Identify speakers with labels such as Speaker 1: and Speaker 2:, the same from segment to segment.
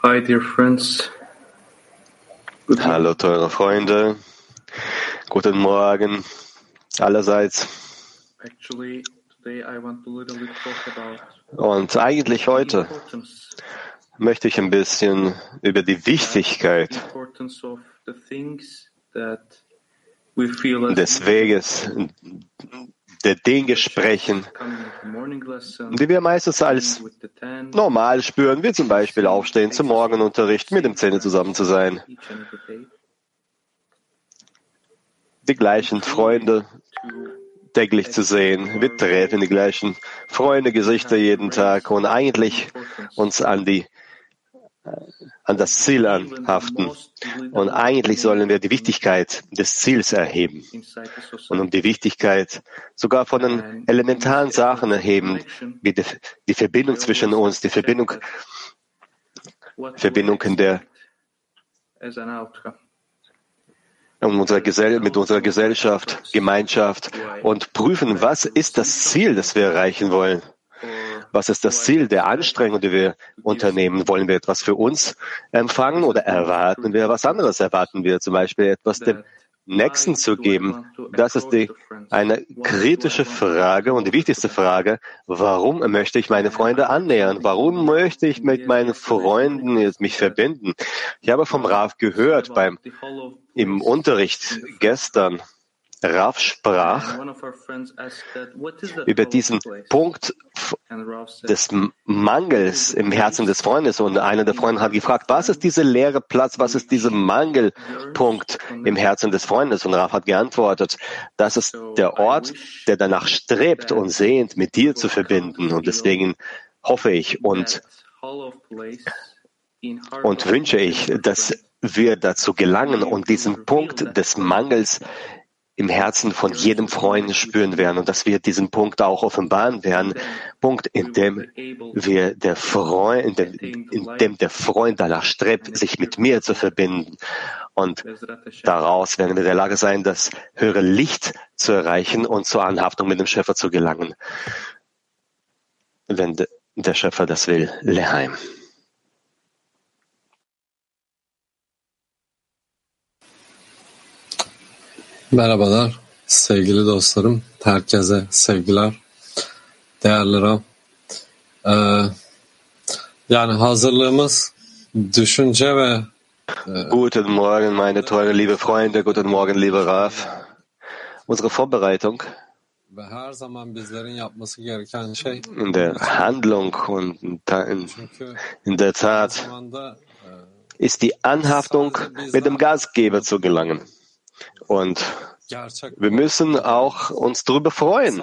Speaker 1: Hi, dear friends. Good
Speaker 2: Hallo, teure Freunde. Guten Morgen allerseits.
Speaker 1: Actually, today I want to little bit talk about
Speaker 2: Und eigentlich heute möchte ich ein bisschen über die Wichtigkeit des Weges, der Dinge sprechen, die wir meistens als normal spüren, wie zum Beispiel aufstehen zum Morgenunterricht, mit dem Zähne zusammen zu sein, die gleichen Freunde täglich zu sehen. Wir treffen die gleichen Freunde, Gesichter jeden Tag und eigentlich uns an die an das Ziel anhaften. Und eigentlich sollen wir die Wichtigkeit des Ziels erheben und um die Wichtigkeit sogar von den elementaren Sachen erheben, wie die, die Verbindung zwischen uns, die Verbindung, Verbindung in der
Speaker 1: expect as an outcome?
Speaker 2: unsere Gesell mit unserer Gesellschaft, Gemeinschaft und prüfen, was ist das Ziel, das wir erreichen wollen. Was ist das Ziel der Anstrengung, die wir unternehmen? Wollen wir etwas für uns empfangen oder erwarten wir was anderes? Erwarten wir zum Beispiel etwas dem Nächsten zu geben? Das ist die, eine kritische Frage und die wichtigste Frage. Warum möchte ich meine Freunde annähern? Warum möchte ich mit meinen Freunden jetzt mich verbinden? Ich habe vom Rav gehört beim, im Unterricht gestern, Rav sprach über diesen Punkt des Mangels im Herzen des Freundes. Und einer der Freunde hat gefragt, was ist dieser leere Platz, was ist dieser Mangelpunkt im Herzen des Freundes? Und Raf hat geantwortet, das ist der Ort, der danach strebt und sehnt, mit dir zu verbinden. Und deswegen hoffe ich und, und wünsche ich, dass wir dazu gelangen und diesen Punkt des Mangels im Herzen von jedem Freund spüren werden und dass wir diesen Punkt auch offenbaren werden. Punkt, in dem wir der Freund, in dem, in dem der Freund danach strebt, sich mit mir zu verbinden. Und daraus werden wir in der Lage sein, das höhere Licht zu erreichen und zur Anhaftung mit dem Schöpfer zu gelangen. Wenn de, der Schöpfer das will. Leheim.
Speaker 3: Merhabalar sevgili dostlarım. Herkese sevgiler. Değerli Rab. Ee, yani hazırlığımız düşünce ve
Speaker 2: Guten Morgen, meine teure liebe Freunde. Guten Morgen, lieber Raf. Unsere Vorbereitung
Speaker 3: ve her zaman bizlerin yapması gereken şey
Speaker 2: in der Handlung und in, in der Tat
Speaker 3: zamanda
Speaker 2: ist die Anhaftung mit dem Gastgeber zu gelangen. Und wir müssen auch uns darüber freuen,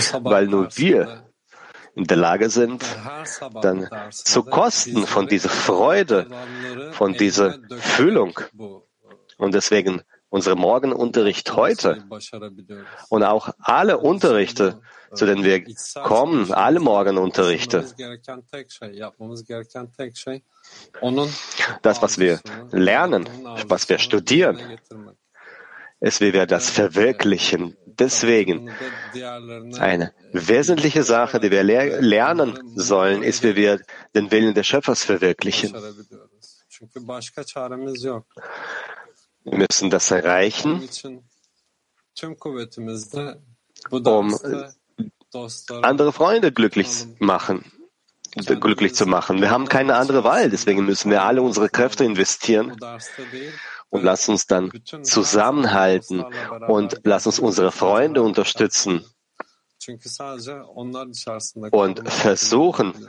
Speaker 3: sabah
Speaker 2: weil nur wir
Speaker 3: dersinde
Speaker 2: in der Lage sind, dann zu kosten von dieser Freude, von dieser Füllung.
Speaker 3: bu
Speaker 2: Und deswegen unsere Morgenunterricht heute und auch alle Unterrichte, zu denen wir kommen, alle Morgenunterrichte, das, was wir lernen, was wir studieren, ist, wie wir das verwirklichen. Deswegen eine wesentliche Sache, die wir ler lernen sollen, ist, wie wir den Willen des Schöpfers verwirklichen. Wir müssen das erreichen, Um, andere Freunde glücklich machen, glücklich zu machen. Wir haben keine andere Wahl, deswegen müssen wir alle unsere Kräfte investieren und lass uns dann zusammenhalten und lass uns unsere Freunde unterstützen und versuchen.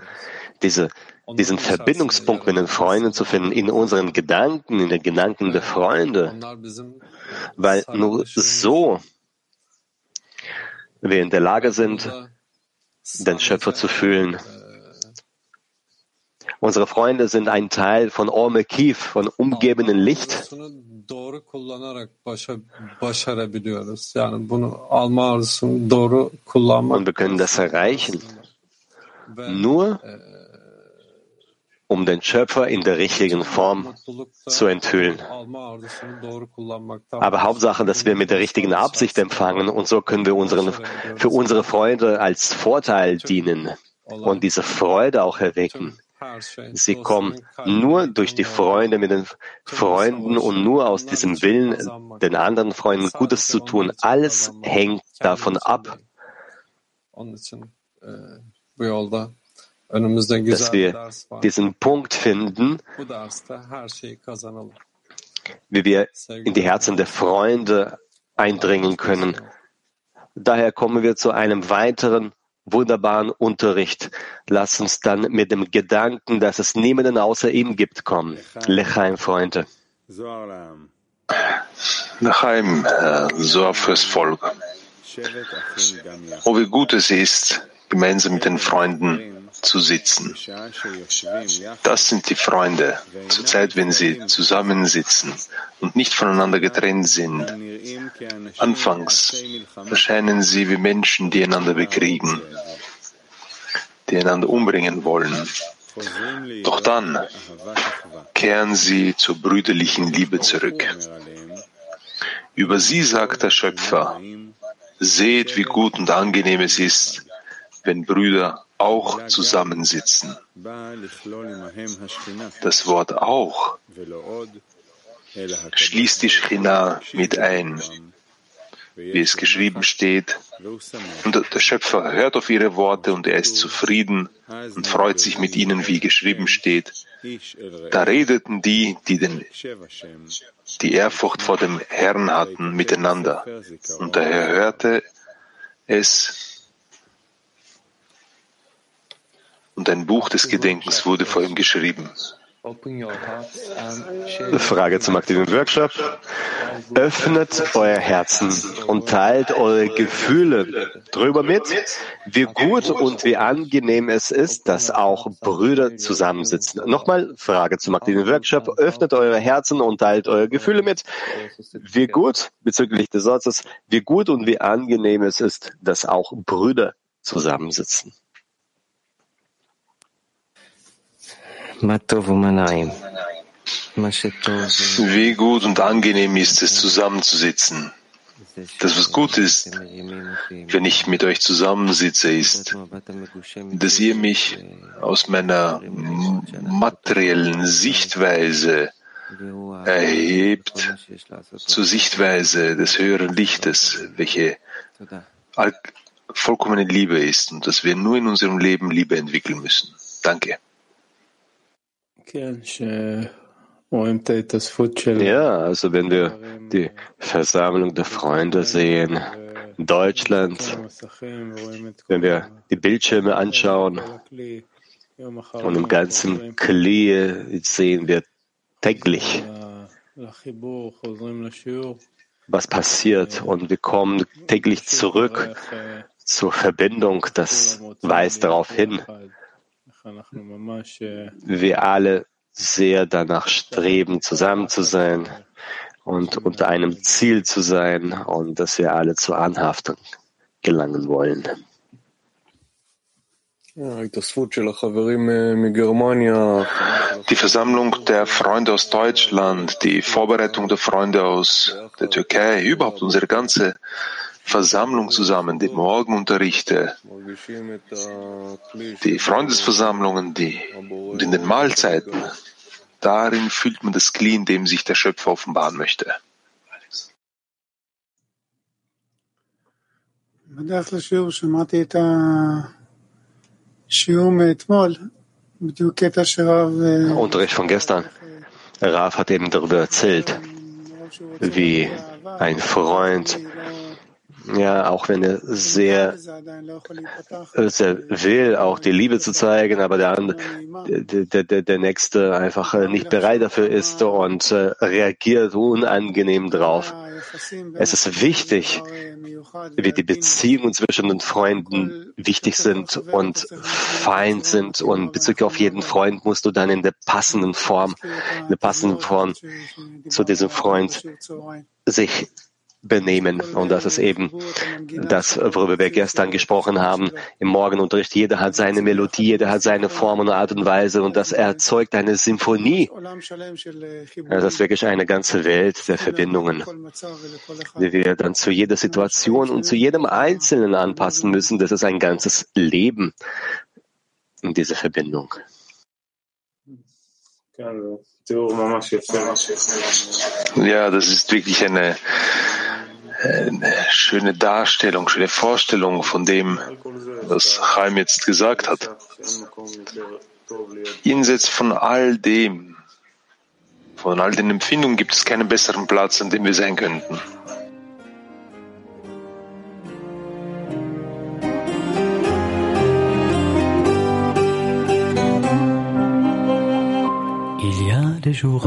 Speaker 2: Diese, diesen Verbindungspunkt mit den Freunden zu finden, in unseren Gedanken, in den Gedanken der Freunde, weil nur so wir in der Lage sind, den Schöpfer zu fühlen. Unsere Freunde sind ein Teil von Orme Kief, von umgebenden Licht. Und wir können das erreichen, nur um den Schöpfer in der richtigen Form zu enthüllen. Aber Hauptsache, dass wir mit der richtigen Absicht empfangen und so können wir unseren, für unsere Freunde als Vorteil dienen. und diese Freude auch erwecken. Sie kommen nur durch die Freunde mit den Freunden und nur aus diesem Willen, den anderen Freunden Gutes zu tun. Alles hängt davon ab, dass wir diesen Punkt finden, wie wir in die Herzen der Freunde eindringen können. Daher kommen wir zu einem weiteren wunderbaren Unterricht. Lass uns dann mit dem Gedanken, dass es niemanden außer ihm gibt, kommen. Lechaim, Freunde.
Speaker 4: Lechaim, äh, Soar fürs Volk. Oh, wie gut es ist, gemeinsam mit den Freunden zu sitzen. Das sind die Freunde, zur Zeit, wenn sie zusammensitzen und nicht voneinander getrennt sind. Anfangs erscheinen sie wie Menschen, die einander bekriegen, die einander umbringen wollen. Doch dann kehren sie zur brüderlichen Liebe zurück. Über sie sagt der Schöpfer, seht, wie gut und angenehm es ist, wenn Brüder auch zusammensitzen. Das Wort auch schließt die Schchina mit ein, wie es geschrieben steht. Und der Schöpfer hört auf ihre Worte und er ist zufrieden und freut sich mit ihnen, wie geschrieben steht. Da redeten die, die den, die Ehrfurcht vor dem Herrn hatten, miteinander. Und der Herr hörte es und ein Buch des Gedenkens wurde vor ihm geschrieben.
Speaker 2: Frage zum aktiven Workshop. Öffnet euer Herzen und teilt eure Gefühle drüber mit, wie gut und wie angenehm es ist, dass auch Brüder zusammensitzen. Nochmal Frage zum aktiven Workshop. Öffnet euer Herzen und teilt eure Gefühle mit, wie gut bezüglich des Satzes, wie gut und wie angenehm es ist, dass auch Brüder zusammensitzen.
Speaker 4: Wie gut und angenehm ist es, zusammenzusitzen. Das, was gut ist, wenn ich mit euch zusammensitze, ist, dass ihr mich aus meiner materiellen Sichtweise erhebt zur Sichtweise des höheren Lichtes, welche vollkommene Liebe ist und dass wir nur in unserem Leben Liebe entwickeln müssen. Danke.
Speaker 2: Ja, also wenn wir die Versammlung der Freunde sehen, Deutschland, wenn wir die Bildschirme anschauen und im ganzen Klee sehen wir täglich, was passiert. Und wir kommen täglich zurück zur Verbindung, das weist darauf hin, wir alle sehr danach streben, zusammen zu sein und unter einem Ziel zu sein und dass wir alle zur Anhaftung gelangen wollen.
Speaker 4: Die Versammlung der Freunde aus Deutschland, die Vorbereitung der Freunde aus der Türkei, überhaupt unsere ganze Versammlung zusammen, die Morgenunterrichte, die Freundesversammlungen, die, und in den Mahlzeiten. Darin fühlt man das Kli, in dem sich der Schöpfer offenbaren möchte.
Speaker 2: Unterricht von gestern. Raf hat eben darüber erzählt, wie ein Freund ja, auch wenn er sehr, sehr will, auch die Liebe zu zeigen, aber der, der, der, der Nächste einfach äh, nicht bereit dafür ist und äh, reagiert unangenehm drauf. Es ist wichtig, wie die Beziehungen zwischen den Freunden wichtig sind und fein sind und bezüglich auf jeden Freund musst du dann in der passenden Form, in der passenden Form zu diesem Freund sich benehmen. Und das ist eben das, worüber wir gestern gesprochen haben im Morgenunterricht. Jeder hat seine Melodie, jeder hat seine Form und Art und Weise und das erzeugt eine Symphonie. Das ist wirklich eine ganze Welt der Verbindungen, die wir dann zu jeder Situation und zu jedem Einzelnen anpassen müssen. Das ist ein ganzes Leben, in dieser Verbindung.
Speaker 4: Ja, das ist wirklich eine, eine schöne Darstellung, schöne Vorstellung von dem, was Chaim jetzt gesagt hat. Jenseits von all dem, von all den Empfindungen gibt es keinen besseren Platz, an dem wir sein könnten.
Speaker 5: des jours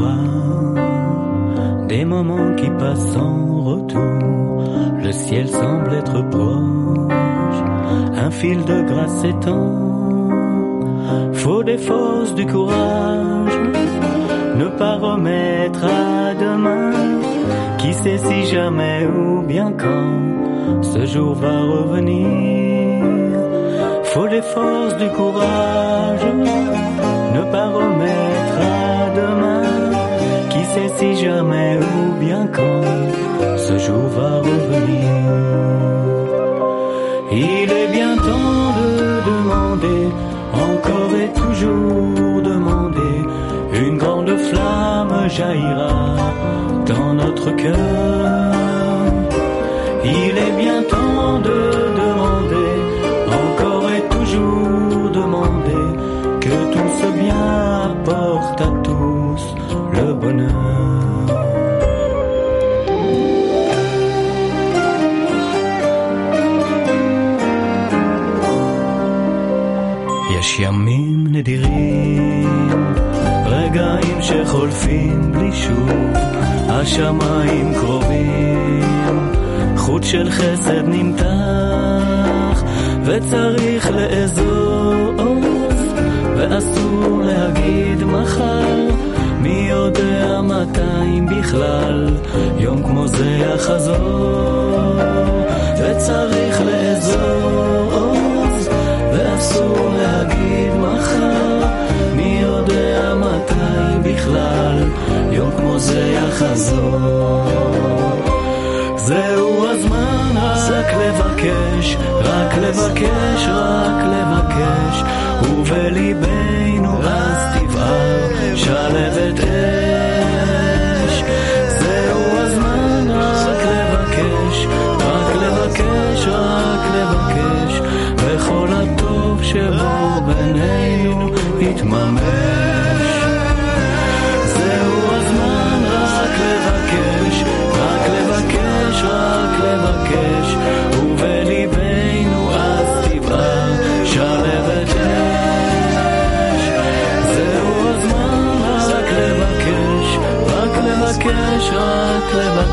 Speaker 5: des moments qui passent sans retour. Le ciel semble être proche, un fil de grâce s'étend. Faut des forces, du courage, ne pas remettre à demain. Qui sait si jamais ou bien quand ce jour va revenir. Faut des forces, du courage, ne pas remettre. Si jamais ou bien quand ce jour va revenir. Il est bien temps de demander, encore et toujours demander. Une grande flamme jaillira dans notre cœur. Il est bien temps יש ימים נדירים, רגעים שחולפים בלי שוב, השמיים קרובים, חוט של חסד נמתח, וצריך לאזוז, ואסור להגיד מחר, מי יודע מתי בכלל, יום כמו זה יחזור, וצריך לאזוז, ואסור להגיד מחר, מי יודע מתי בכלל, יום כמו זה יחזור. זהו הזמן רק לבקש, רק לבקש, רק לבקש, ובליבנו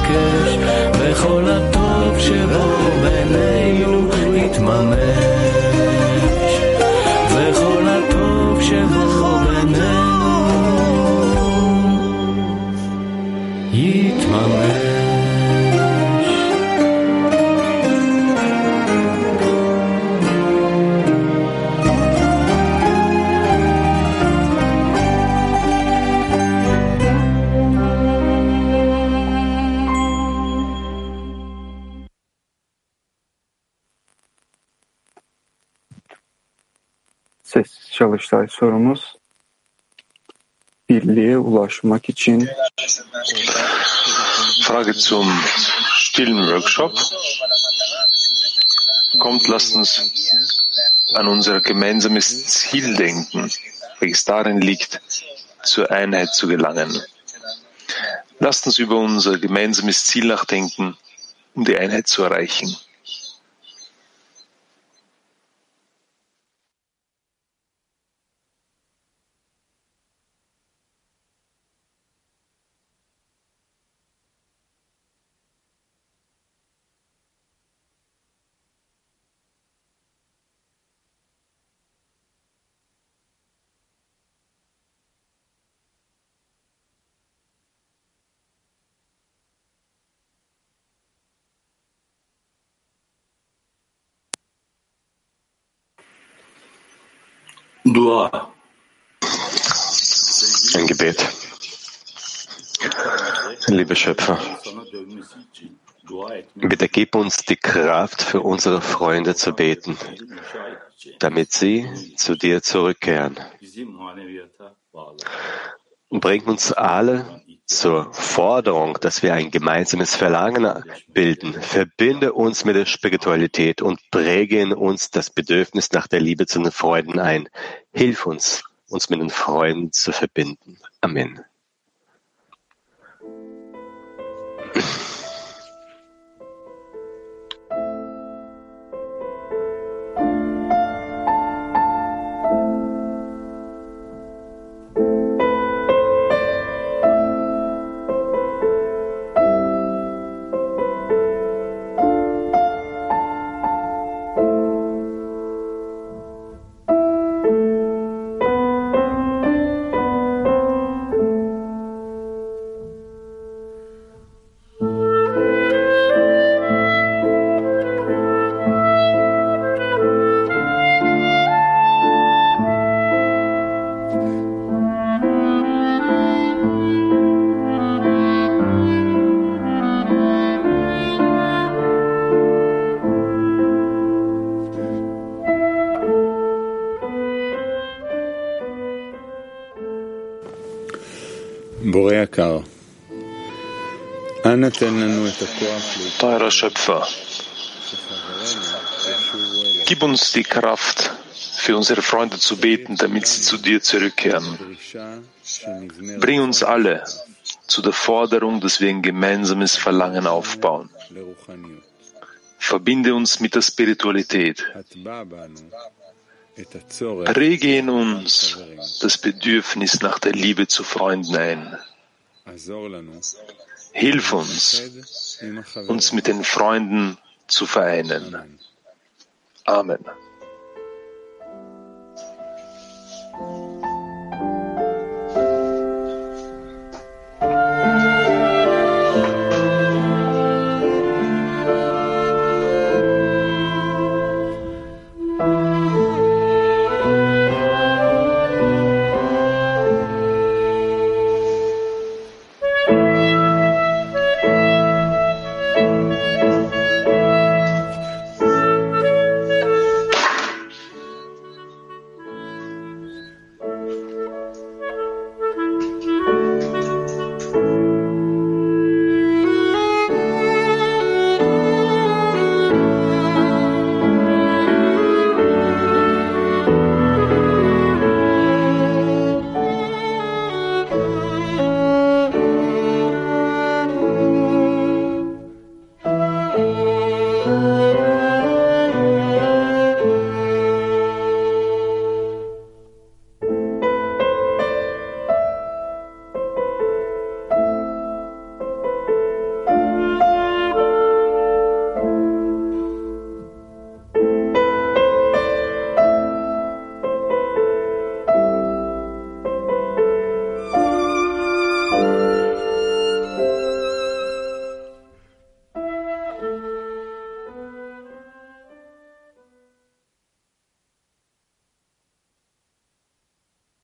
Speaker 5: רק לבקש, וכל הטוב שבו בינינו יתממש.
Speaker 6: Çalıştay sorumuz. Birliğe ulaşmak için
Speaker 4: Frage zum stillen Workshop. Kommt, lasst uns an unser gemeinsames Ziel denken, welches darin liegt, zur Einheit zu gelangen. Lasst uns über unser gemeinsames Ziel nachdenken, um die Einheit zu erreichen.
Speaker 7: Dua.
Speaker 2: Ein Gebet. Lieber Schöpfer, bitte gib uns die Kraft, für unsere Freunde zu beten. damit sie zu dir zurückkehren. Bring uns alle zur Forderung, dass wir ein gemeinsames Verlangen bilden. Verbinde uns mit der Spiritualität und präge in uns das Bedürfnis nach der Liebe zu den Freunden ein. Hilf uns, uns mit den Freunden zu verbinden. Amen.
Speaker 4: Teurer Schöpfer, gib uns die Kraft, für unsere Freunde zu beten, damit sie zu dir zurückkehren. Bring uns alle zu der Forderung, dass wir ein gemeinsames Verlangen aufbauen. Verbinde uns mit der Spiritualität. Rege in uns das Bedürfnis nach der Liebe zu Freunden ein. Hilf uns, uns mit den Freunden zu vereinen. Amen.